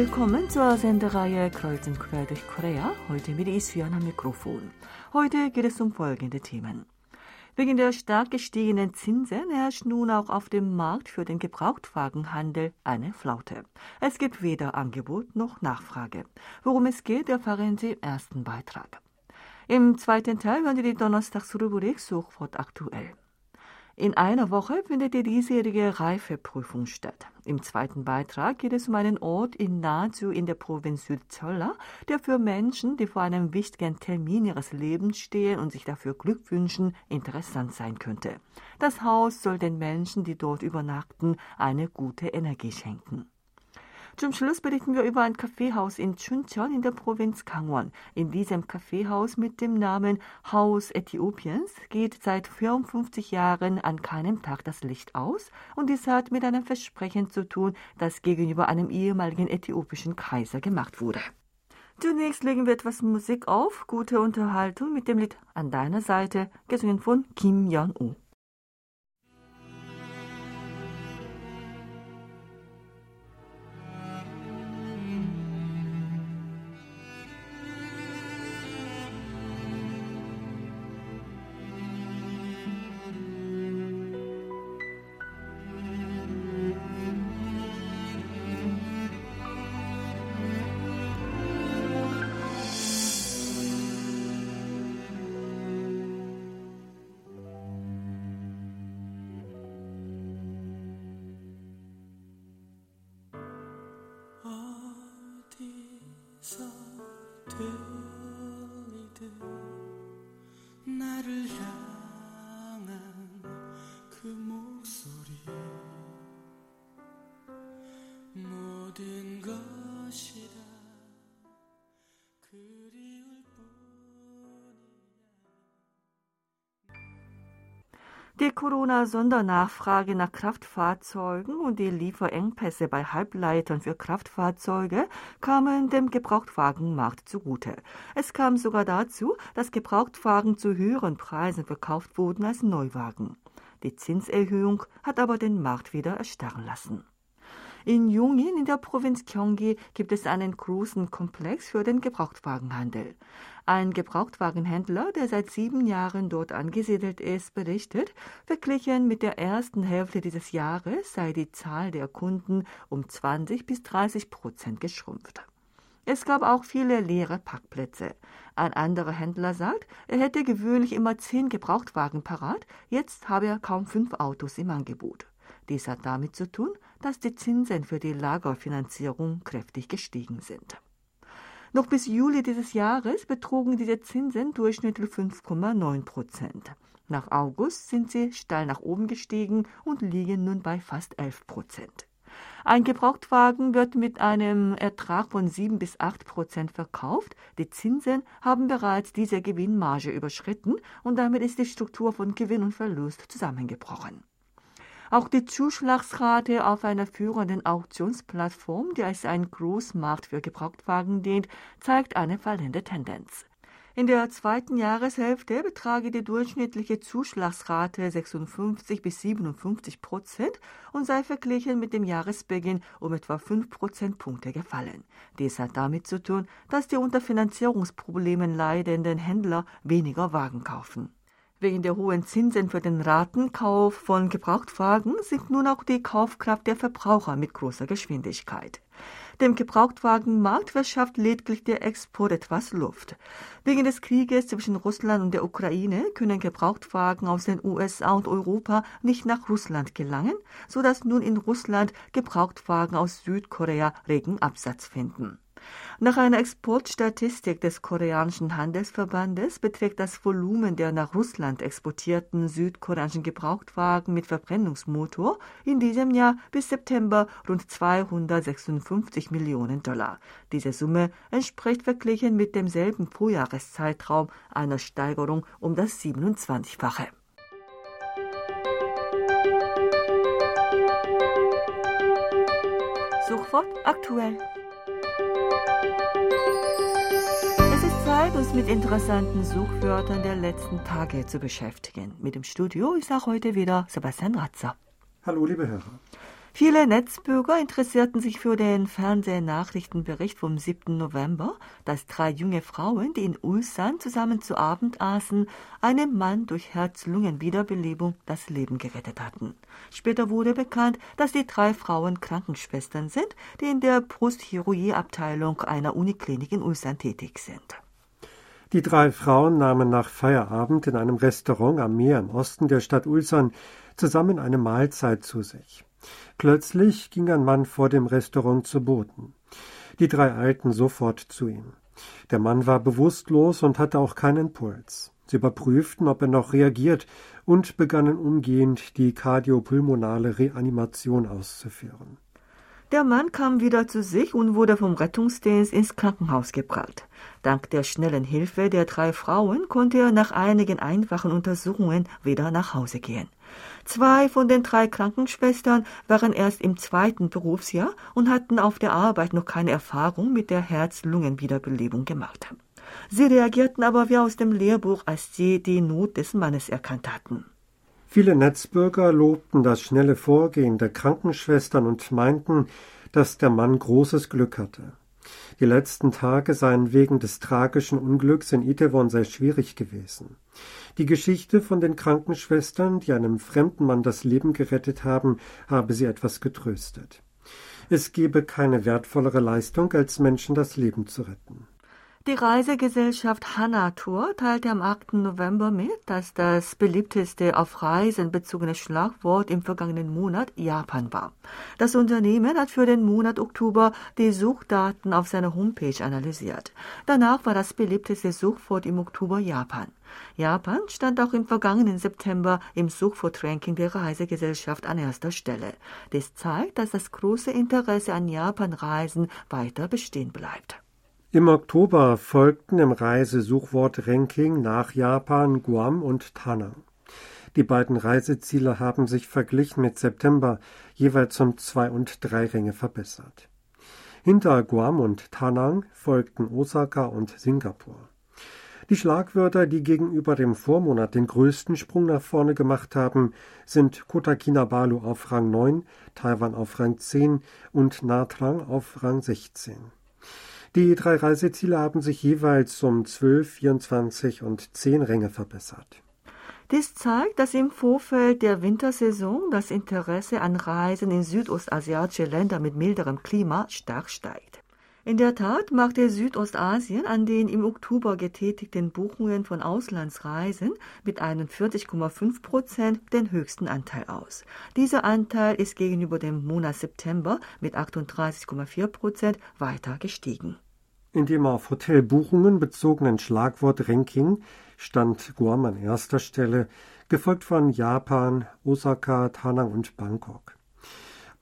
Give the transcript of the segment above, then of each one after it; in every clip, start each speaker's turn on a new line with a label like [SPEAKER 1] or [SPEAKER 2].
[SPEAKER 1] willkommen zur Sendereihe Kreuz und Quer durch Korea. Heute mit Isfian am Mikrofon. Heute geht es um folgende Themen. Wegen der stark gestiegenen Zinsen herrscht nun auch auf dem Markt für den Gebrauchtwagenhandel eine Flaute. Es gibt weder Angebot noch Nachfrage. Worum es geht, erfahren Sie im ersten Beitrag. Im zweiten Teil hören Sie die Donnerstagsrubrik Suchwort aktuell. In einer Woche findet die diesjährige Reifeprüfung statt. Im zweiten Beitrag geht es um einen Ort in Nazu in der Provinz Südzolla, der für Menschen, die vor einem wichtigen Termin ihres Lebens stehen und sich dafür Glück wünschen, interessant sein könnte. Das Haus soll den Menschen, die dort übernachten, eine gute Energie schenken. Zum Schluss berichten wir über ein Kaffeehaus in Chuncheon in der Provinz Gangwon. In diesem Kaffeehaus mit dem Namen Haus Äthiopiens geht seit 54 Jahren an keinem Tag das Licht aus und dies hat mit einem Versprechen zu tun, das gegenüber einem ehemaligen äthiopischen Kaiser gemacht wurde. Zunächst legen wir etwas Musik auf, gute Unterhaltung mit dem Lied An deiner Seite, gesungen von Kim Yeon-woo. Die Corona-Sondernachfrage nach Kraftfahrzeugen und die Lieferengpässe bei Halbleitern für Kraftfahrzeuge kamen dem Gebrauchtwagenmarkt zugute. Es kam sogar dazu, dass Gebrauchtwagen zu höheren Preisen verkauft wurden als Neuwagen. Die Zinserhöhung hat aber den Markt wieder erstarren lassen. In Jungin in der Provinz Gyeonggi gibt es einen großen Komplex für den Gebrauchtwagenhandel. Ein Gebrauchtwagenhändler, der seit sieben Jahren dort angesiedelt ist, berichtet, verglichen mit der ersten Hälfte dieses Jahres sei die Zahl der Kunden um 20 bis 30 Prozent geschrumpft. Es gab auch viele leere Parkplätze. Ein anderer Händler sagt, er hätte gewöhnlich immer zehn Gebrauchtwagen parat, jetzt habe er kaum fünf Autos im Angebot. Dies hat damit zu tun, dass die Zinsen für die Lagerfinanzierung kräftig gestiegen sind. Noch bis Juli dieses Jahres betrugen diese Zinsen durchschnittlich 5,9 Prozent. Nach August sind sie steil nach oben gestiegen und liegen nun bei fast 11 Prozent. Ein Gebrauchtwagen wird mit einem Ertrag von 7 bis 8 Prozent verkauft. Die Zinsen haben bereits diese Gewinnmarge überschritten und damit ist die Struktur von Gewinn und Verlust zusammengebrochen. Auch die Zuschlagsrate auf einer führenden Auktionsplattform, die als ein Großmarkt für Gebrauchtwagen dient, zeigt eine fallende Tendenz. In der zweiten Jahreshälfte betrage die durchschnittliche Zuschlagsrate 56 bis 57 Prozent und sei verglichen mit dem Jahresbeginn um etwa 5 Prozentpunkte gefallen. Dies hat damit zu tun, dass die unter Finanzierungsproblemen leidenden Händler weniger Wagen kaufen. Wegen der hohen Zinsen für den Ratenkauf von Gebrauchtwagen sinkt nun auch die Kaufkraft der Verbraucher mit großer Geschwindigkeit. Dem Gebrauchtwagenmarkt verschafft lediglich der Export etwas Luft. Wegen des Krieges zwischen Russland und der Ukraine können Gebrauchtwagen aus den USA und Europa nicht nach Russland gelangen, so dass nun in Russland Gebrauchtwagen aus Südkorea regen Absatz finden. Nach einer Exportstatistik des koreanischen Handelsverbandes beträgt das Volumen der nach Russland exportierten südkoreanischen Gebrauchtwagen mit Verbrennungsmotor in diesem Jahr bis September rund 256 Millionen Dollar. Diese Summe entspricht verglichen mit demselben Vorjahreszeitraum einer Steigerung um das 27-fache. Sofort aktuell. Es ist Zeit, uns mit interessanten Suchwörtern der letzten Tage zu beschäftigen. Mit dem Studio ist auch heute wieder Sebastian Ratzer.
[SPEAKER 2] Hallo, liebe Hörer.
[SPEAKER 1] Viele Netzbürger interessierten sich für den Fernsehnachrichtenbericht vom 7. November, dass drei junge Frauen, die in Ulsan zusammen zu Abend aßen, einem Mann durch Herz-Lungen-Wiederbelebung das Leben gerettet hatten. Später wurde bekannt, dass die drei Frauen Krankenschwestern sind, die in der Brustchirurgieabteilung einer Uniklinik in Ulsan tätig sind.
[SPEAKER 2] Die drei Frauen nahmen nach Feierabend in einem Restaurant am Meer im Osten der Stadt Ulsan zusammen eine Mahlzeit zu sich. Plötzlich ging ein Mann vor dem Restaurant zu Boden. Die drei eilten sofort zu ihm. Der Mann war bewusstlos und hatte auch keinen Puls. Sie überprüften, ob er noch reagiert und begannen umgehend die kardiopulmonale Reanimation auszuführen.
[SPEAKER 1] Der Mann kam wieder zu sich und wurde vom Rettungsdienst ins Krankenhaus gebracht. Dank der schnellen Hilfe der drei Frauen konnte er nach einigen einfachen Untersuchungen wieder nach Hause gehen. Zwei von den drei Krankenschwestern waren erst im zweiten Berufsjahr und hatten auf der Arbeit noch keine Erfahrung mit der Herz-Lungen-Wiederbelebung gemacht. Sie reagierten aber wie aus dem Lehrbuch, als sie die Not des Mannes erkannt hatten.
[SPEAKER 2] Viele Netzbürger lobten das schnelle Vorgehen der Krankenschwestern und meinten, dass der Mann großes Glück hatte. Die letzten Tage seien wegen des tragischen Unglücks in Itaewon sehr schwierig gewesen. Die Geschichte von den Krankenschwestern, die einem fremden Mann das Leben gerettet haben, habe sie etwas getröstet. Es gebe keine wertvollere Leistung, als Menschen das Leben zu retten.
[SPEAKER 1] Die Reisegesellschaft Hanna Tour teilte am 8. November mit, dass das beliebteste auf Reisen bezogene Schlagwort im vergangenen Monat Japan war. Das Unternehmen hat für den Monat Oktober die Suchdaten auf seiner Homepage analysiert. Danach war das beliebteste Suchwort im Oktober Japan. Japan stand auch im vergangenen September im Suchwortranking der Reisegesellschaft an erster Stelle. Das zeigt, dass das große Interesse an Japan-Reisen weiter bestehen bleibt.
[SPEAKER 2] Im Oktober folgten im Reisesuchwort-Ranking nach Japan Guam und Tanang. Die beiden Reiseziele haben sich verglichen mit September jeweils um zwei und drei Ränge verbessert. Hinter Guam und Tanang folgten Osaka und Singapur. Die Schlagwörter, die gegenüber dem Vormonat den größten Sprung nach vorne gemacht haben, sind Kota Kinabalu auf Rang 9, Taiwan auf Rang 10 und Natrang auf Rang 16. Die drei Reiseziele haben sich jeweils um 12, 24 und 10 Ränge verbessert.
[SPEAKER 1] Dies zeigt, dass im Vorfeld der Wintersaison das Interesse an Reisen in südostasiatische Länder mit milderem Klima stark steigt. In der Tat machte Südostasien an den im Oktober getätigten Buchungen von Auslandsreisen mit 41,5 Prozent den höchsten Anteil aus. Dieser Anteil ist gegenüber dem Monat September mit 38,4 Prozent weiter gestiegen.
[SPEAKER 2] In dem auf Hotelbuchungen bezogenen Schlagwort-Ranking stand Guam an erster Stelle, gefolgt von Japan, Osaka, Tanang und Bangkok.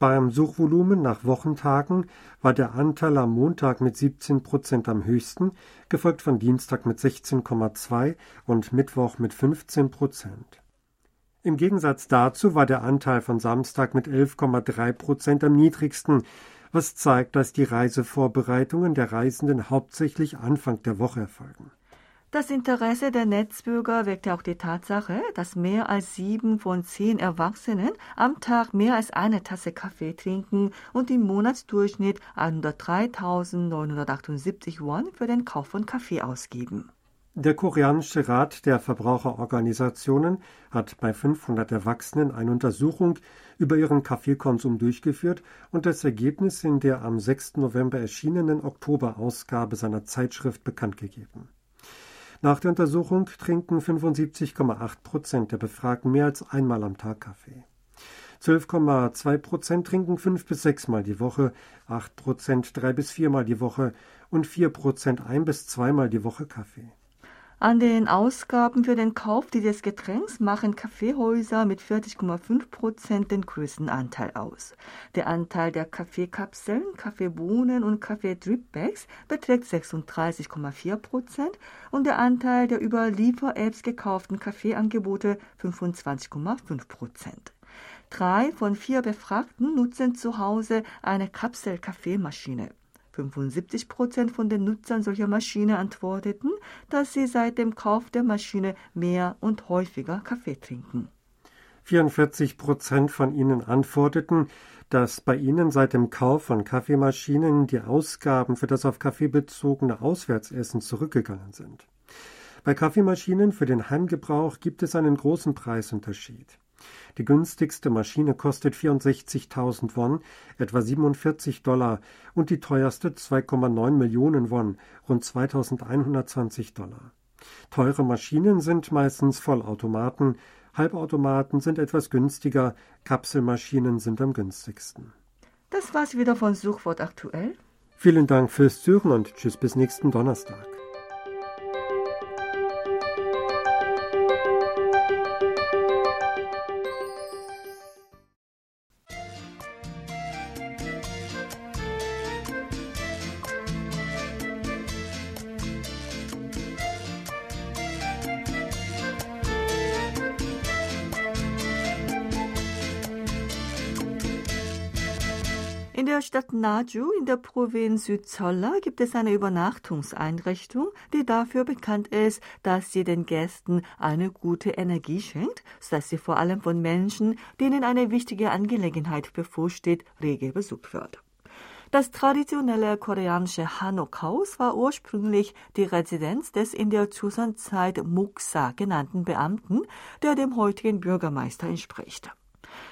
[SPEAKER 2] Beim Suchvolumen nach Wochentagen war der Anteil am Montag mit 17 Prozent am höchsten, gefolgt von Dienstag mit 16,2 und Mittwoch mit 15 Prozent. Im Gegensatz dazu war der Anteil von Samstag mit 11,3 Prozent am niedrigsten, was zeigt, dass die Reisevorbereitungen der Reisenden hauptsächlich Anfang der Woche erfolgen.
[SPEAKER 1] Das Interesse der Netzbürger weckte auch die Tatsache, dass mehr als sieben von zehn Erwachsenen am Tag mehr als eine Tasse Kaffee trinken und im Monatsdurchschnitt 103.978 Won für den Kauf von Kaffee ausgeben.
[SPEAKER 2] Der koreanische Rat der Verbraucherorganisationen hat bei 500 Erwachsenen eine Untersuchung über ihren Kaffeekonsum durchgeführt und das Ergebnis in der am 6. November erschienenen Oktoberausgabe seiner Zeitschrift bekannt gegeben. Nach der Untersuchung trinken 75,8 Prozent der Befragten mehr als einmal am Tag Kaffee. 12,2 Prozent trinken fünf bis sechsmal die Woche, 8 Prozent drei bis viermal die Woche und 4 Prozent ein bis zweimal die Woche Kaffee.
[SPEAKER 1] An den Ausgaben für den Kauf dieses Getränks machen Kaffeehäuser mit 40,5 Prozent den größten Anteil aus. Der Anteil der Kaffeekapseln, Kaffeebohnen und Kaffee-Dripbags beträgt 36,4 Prozent und der Anteil der über Liefer-Apps gekauften Kaffeeangebote 25,5 Prozent. Drei von vier Befragten nutzen zu Hause eine Kapsel-Kaffeemaschine. 75 Prozent von den Nutzern solcher Maschine antworteten, dass sie seit dem Kauf der Maschine mehr und häufiger Kaffee trinken.
[SPEAKER 2] 44 Prozent von ihnen antworteten, dass bei Ihnen seit dem Kauf von Kaffeemaschinen die Ausgaben für das auf Kaffee bezogene Auswärtsessen zurückgegangen sind. Bei Kaffeemaschinen für den Heimgebrauch gibt es einen großen Preisunterschied. Die günstigste Maschine kostet 64.000 Won, etwa 47 Dollar, und die teuerste 2,9 Millionen Won, rund 2.120 Dollar. Teure Maschinen sind meistens Vollautomaten, Halbautomaten sind etwas günstiger, Kapselmaschinen sind am günstigsten.
[SPEAKER 1] Das war's wieder von Suchwort aktuell.
[SPEAKER 2] Vielen Dank fürs Zuhören und tschüss bis nächsten Donnerstag.
[SPEAKER 1] Stadt Naju in der Provinz Südzolla gibt es eine Übernachtungseinrichtung, die dafür bekannt ist, dass sie den Gästen eine gute Energie schenkt, sodass sie vor allem von Menschen, denen eine wichtige Angelegenheit bevorsteht, rege besucht wird. Das traditionelle koreanische Hanok-Haus war ursprünglich die Residenz des in der Joseon-Zeit Muksa genannten Beamten, der dem heutigen Bürgermeister entspricht.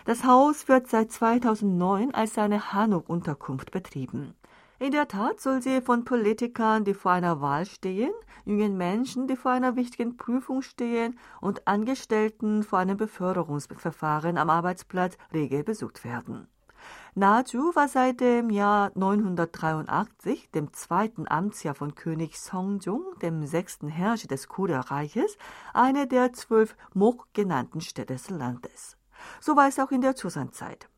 [SPEAKER 1] Das Haus wird seit 2009 als eine Hanuk-Unterkunft betrieben. In der Tat soll sie von Politikern, die vor einer Wahl stehen, jungen Menschen, die vor einer wichtigen Prüfung stehen und Angestellten vor einem Beförderungsverfahren am Arbeitsplatz rege besucht werden. Naju war seit dem Jahr 983, dem zweiten Amtsjahr von König Songjong, dem sechsten Herrscher des Korea-Reiches, eine der zwölf Mok genannten Städte des Landes. So war es auch in der Joseon-Zeit.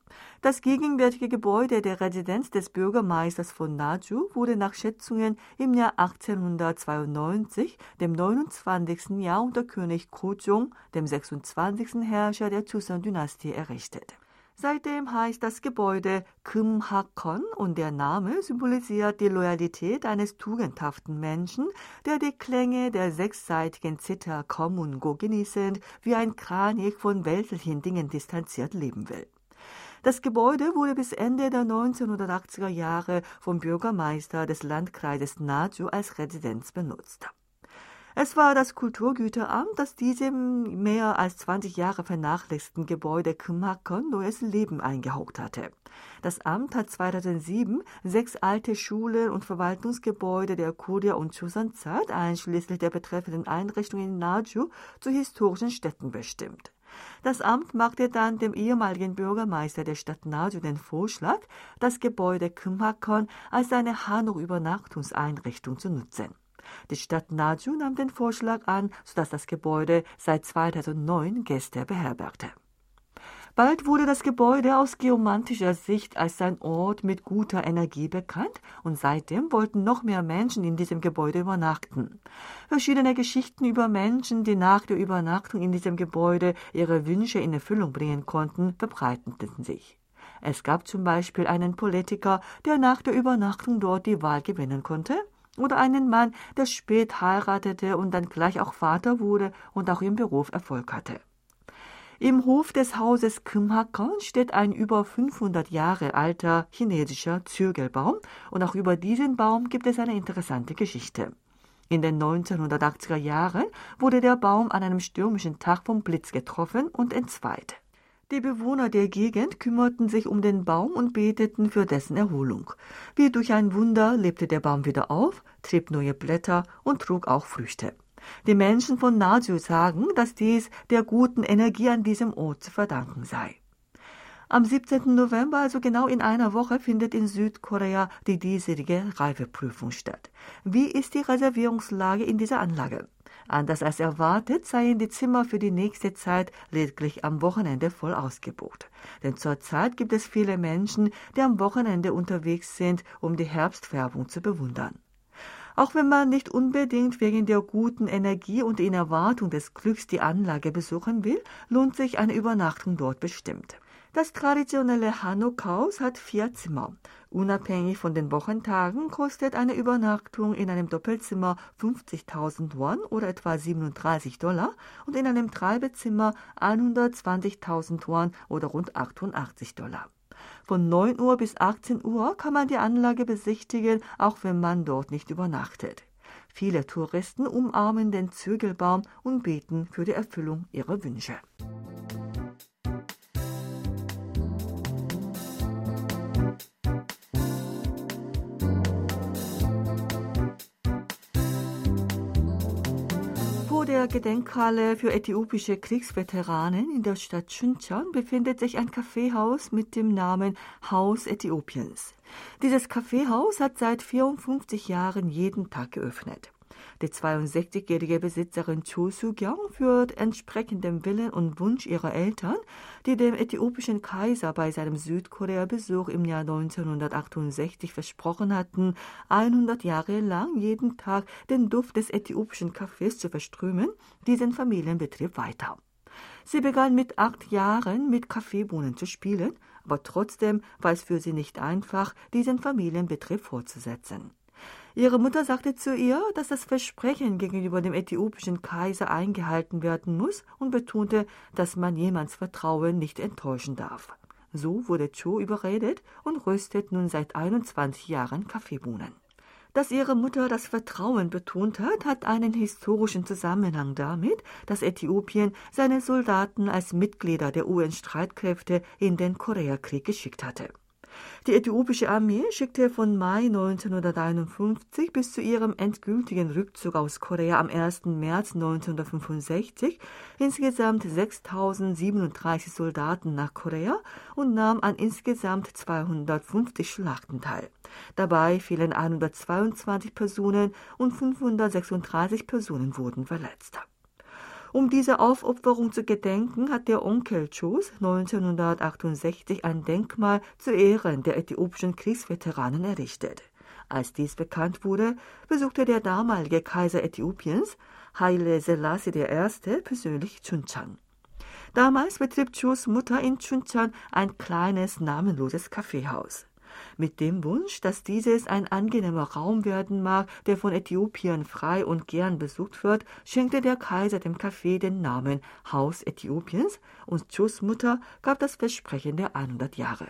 [SPEAKER 1] Das gegenwärtige Gebäude der Residenz des Bürgermeisters von Naju wurde nach Schätzungen im Jahr 1892, dem 29. Jahr unter König Kojong, dem 26. Herrscher der Joseon-Dynastie, errichtet. Seitdem heißt das Gebäude Kumhakon und der Name symbolisiert die Loyalität eines tugendhaften Menschen, der die Klänge der sechsseitigen Zither Komungo genießend wie ein Kranich von weltlichen Dingen distanziert leben will. Das Gebäude wurde bis Ende der 1980er Jahre vom Bürgermeister des Landkreises Naju als Residenz benutzt. Es war das Kulturgüteramt, das diesem mehr als 20 Jahre vernachlässigten Gebäude Kmakon neues Leben eingehaucht hatte. Das Amt hat 2007 sechs alte Schulen und Verwaltungsgebäude der Korea- und Joseon-Zeit, einschließlich der betreffenden Einrichtungen in Naju, zu historischen Städten bestimmt. Das Amt machte dann dem ehemaligen Bürgermeister der Stadt Naju den Vorschlag, das Gebäude Kymhakon als eine Hanok-Übernachtungseinrichtung zu nutzen. Die Stadt Naju nahm den Vorschlag an, sodass das Gebäude seit 2009 Gäste beherbergte. Bald wurde das Gebäude aus geomantischer Sicht als ein Ort mit guter Energie bekannt und seitdem wollten noch mehr Menschen in diesem Gebäude übernachten. Verschiedene Geschichten über Menschen, die nach der Übernachtung in diesem Gebäude ihre Wünsche in Erfüllung bringen konnten, verbreiteten sich. Es gab zum Beispiel einen Politiker, der nach der Übernachtung dort die Wahl gewinnen konnte, oder einen Mann, der spät heiratete und dann gleich auch Vater wurde und auch im Beruf Erfolg hatte. Im Hof des Hauses Kymhakon steht ein über 500 Jahre alter chinesischer Zirkelbaum und auch über diesen Baum gibt es eine interessante Geschichte. In den 1980er Jahren wurde der Baum an einem stürmischen Tag vom Blitz getroffen und entzweit. Die Bewohner der Gegend kümmerten sich um den Baum und beteten für dessen Erholung. Wie durch ein Wunder lebte der Baum wieder auf, trieb neue Blätter und trug auch Früchte. Die Menschen von Naju sagen, dass dies der guten Energie an diesem Ort zu verdanken sei. Am 17. November, also genau in einer Woche, findet in Südkorea die diesjährige Reifeprüfung statt. Wie ist die Reservierungslage in dieser Anlage? Anders als erwartet seien die Zimmer für die nächste Zeit lediglich am Wochenende voll ausgebucht. Denn zurzeit gibt es viele Menschen, die am Wochenende unterwegs sind, um die Herbstfärbung zu bewundern. Auch wenn man nicht unbedingt wegen der guten Energie und in Erwartung des Glücks die Anlage besuchen will, lohnt sich eine Übernachtung dort bestimmt. Das traditionelle Hanuk-Haus hat vier Zimmer. Unabhängig von den Wochentagen kostet eine Übernachtung in einem Doppelzimmer 50.000 Won oder etwa 37 Dollar und in einem Treibezimmer 120.000 Won oder rund 88 Dollar. Von 9 Uhr bis 18 Uhr kann man die Anlage besichtigen, auch wenn man dort nicht übernachtet. Viele Touristen umarmen den Zügelbaum und beten für die Erfüllung ihrer Wünsche. Der Gedenkhalle für äthiopische Kriegsveteranen in der Stadt Chuncheon befindet sich ein Kaffeehaus mit dem Namen Haus Äthiopiens. Dieses Kaffeehaus hat seit 54 Jahren jeden Tag geöffnet. Die 62-jährige Besitzerin Cho Soo-kyung führt entsprechend dem Willen und Wunsch ihrer Eltern, die dem äthiopischen Kaiser bei seinem Südkorea-Besuch im Jahr 1968 versprochen hatten, 100 Jahre lang jeden Tag den Duft des äthiopischen Kaffees zu verströmen, diesen Familienbetrieb weiter. Sie begann mit acht Jahren mit Kaffeebohnen zu spielen, aber trotzdem war es für sie nicht einfach, diesen Familienbetrieb fortzusetzen. Ihre Mutter sagte zu ihr, dass das Versprechen gegenüber dem äthiopischen Kaiser eingehalten werden muss und betonte, dass man jemands Vertrauen nicht enttäuschen darf. So wurde Cho überredet und röstet nun seit 21 Jahren Kaffeebohnen. Dass ihre Mutter das Vertrauen betont hat, hat einen historischen Zusammenhang damit, dass Äthiopien seine Soldaten als Mitglieder der UN-Streitkräfte in den Koreakrieg geschickt hatte. Die äthiopische Armee schickte von Mai 1951 bis zu ihrem endgültigen Rückzug aus Korea am 1. März 1965 insgesamt 6.037 Soldaten nach Korea und nahm an insgesamt 250 Schlachten teil. Dabei fielen 122 Personen und 536 Personen wurden verletzt. Um diese Aufopferung zu gedenken, hat der Onkel Chos 1968 ein Denkmal zu Ehren der äthiopischen Kriegsveteranen errichtet. Als dies bekannt wurde, besuchte der damalige Kaiser Äthiopiens, Haile Selassie I., persönlich Chuncheon. Damals betrieb Chos Mutter in Chuncheon ein kleines, namenloses Kaffeehaus mit dem Wunsch, dass dieses ein angenehmer Raum werden mag, der von Äthiopiern frei und gern besucht wird, schenkte der Kaiser dem Café den Namen Haus Äthiopiens und Chus Mutter gab das Versprechen der 100 Jahre.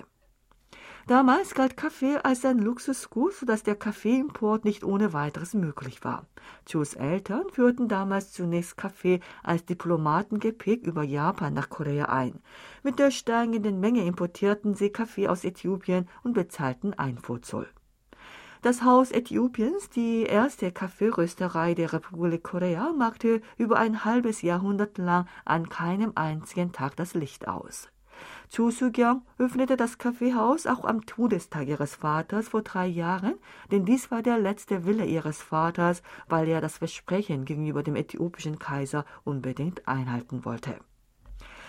[SPEAKER 1] Damals galt Kaffee als ein Luxusgut, sodass der Kaffeeimport nicht ohne weiteres möglich war. Chus Eltern führten damals zunächst Kaffee als Diplomatengepäck über Japan nach Korea ein. Mit der steigenden Menge importierten sie Kaffee aus Äthiopien und bezahlten Einfuhrzoll. Das Haus Äthiopiens, die erste Kaffeerösterei der Republik Korea, machte über ein halbes Jahrhundert lang an keinem einzigen Tag das Licht aus. Soo-kyung öffnete das Kaffeehaus auch am Todestag ihres Vaters vor drei Jahren, denn dies war der letzte Wille ihres Vaters, weil er das Versprechen gegenüber dem äthiopischen Kaiser unbedingt einhalten wollte.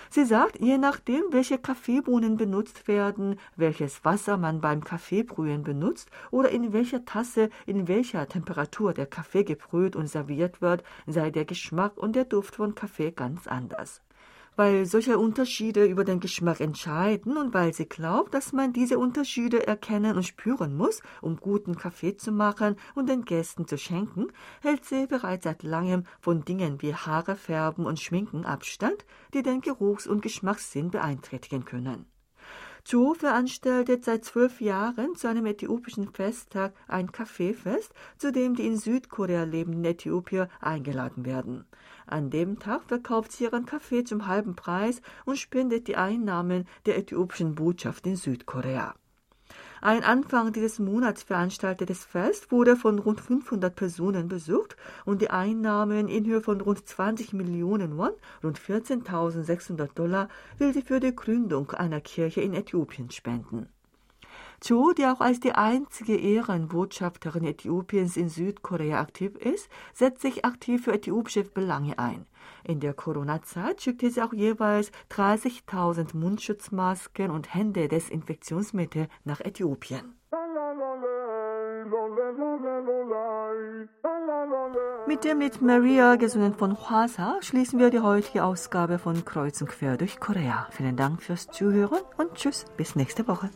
[SPEAKER 1] Sie sagt, je nachdem, welche Kaffeebohnen benutzt werden, welches Wasser man beim Kaffeebrühen benutzt oder in welcher Tasse, in welcher Temperatur der Kaffee gebrüht und serviert wird, sei der Geschmack und der Duft von Kaffee ganz anders weil solche Unterschiede über den Geschmack entscheiden und weil sie glaubt, dass man diese Unterschiede erkennen und spüren muss, um guten Kaffee zu machen und den Gästen zu schenken, hält sie bereits seit langem von Dingen wie Haare färben und Schminken Abstand, die den Geruchs- und Geschmackssinn beeinträchtigen können. Joe veranstaltet seit zwölf Jahren zu einem äthiopischen Festtag ein Kaffeefest, zu dem die in Südkorea lebenden Äthiopier eingeladen werden. An dem Tag verkauft sie ihren Kaffee zum halben Preis und spendet die Einnahmen der äthiopischen Botschaft in Südkorea. Ein Anfang dieses Monats veranstaltetes Fest wurde von rund 500 Personen besucht und die Einnahmen in Höhe von rund 20 Millionen Won, rund 14.600 Dollar, will sie für die Gründung einer Kirche in Äthiopien spenden. Cho, die auch als die einzige Ehrenbotschafterin Äthiopiens in Südkorea aktiv ist, setzt sich aktiv für äthiopische Belange ein. In der Corona-Zeit schickte sie auch jeweils 30.000 Mundschutzmasken und Hände-Desinfektionsmittel nach Äthiopien. Mit dem Lied Maria, gesungen von Hwasa, schließen wir die heutige Ausgabe von Kreuz und Quer durch Korea. Vielen Dank fürs Zuhören und tschüss, bis nächste Woche.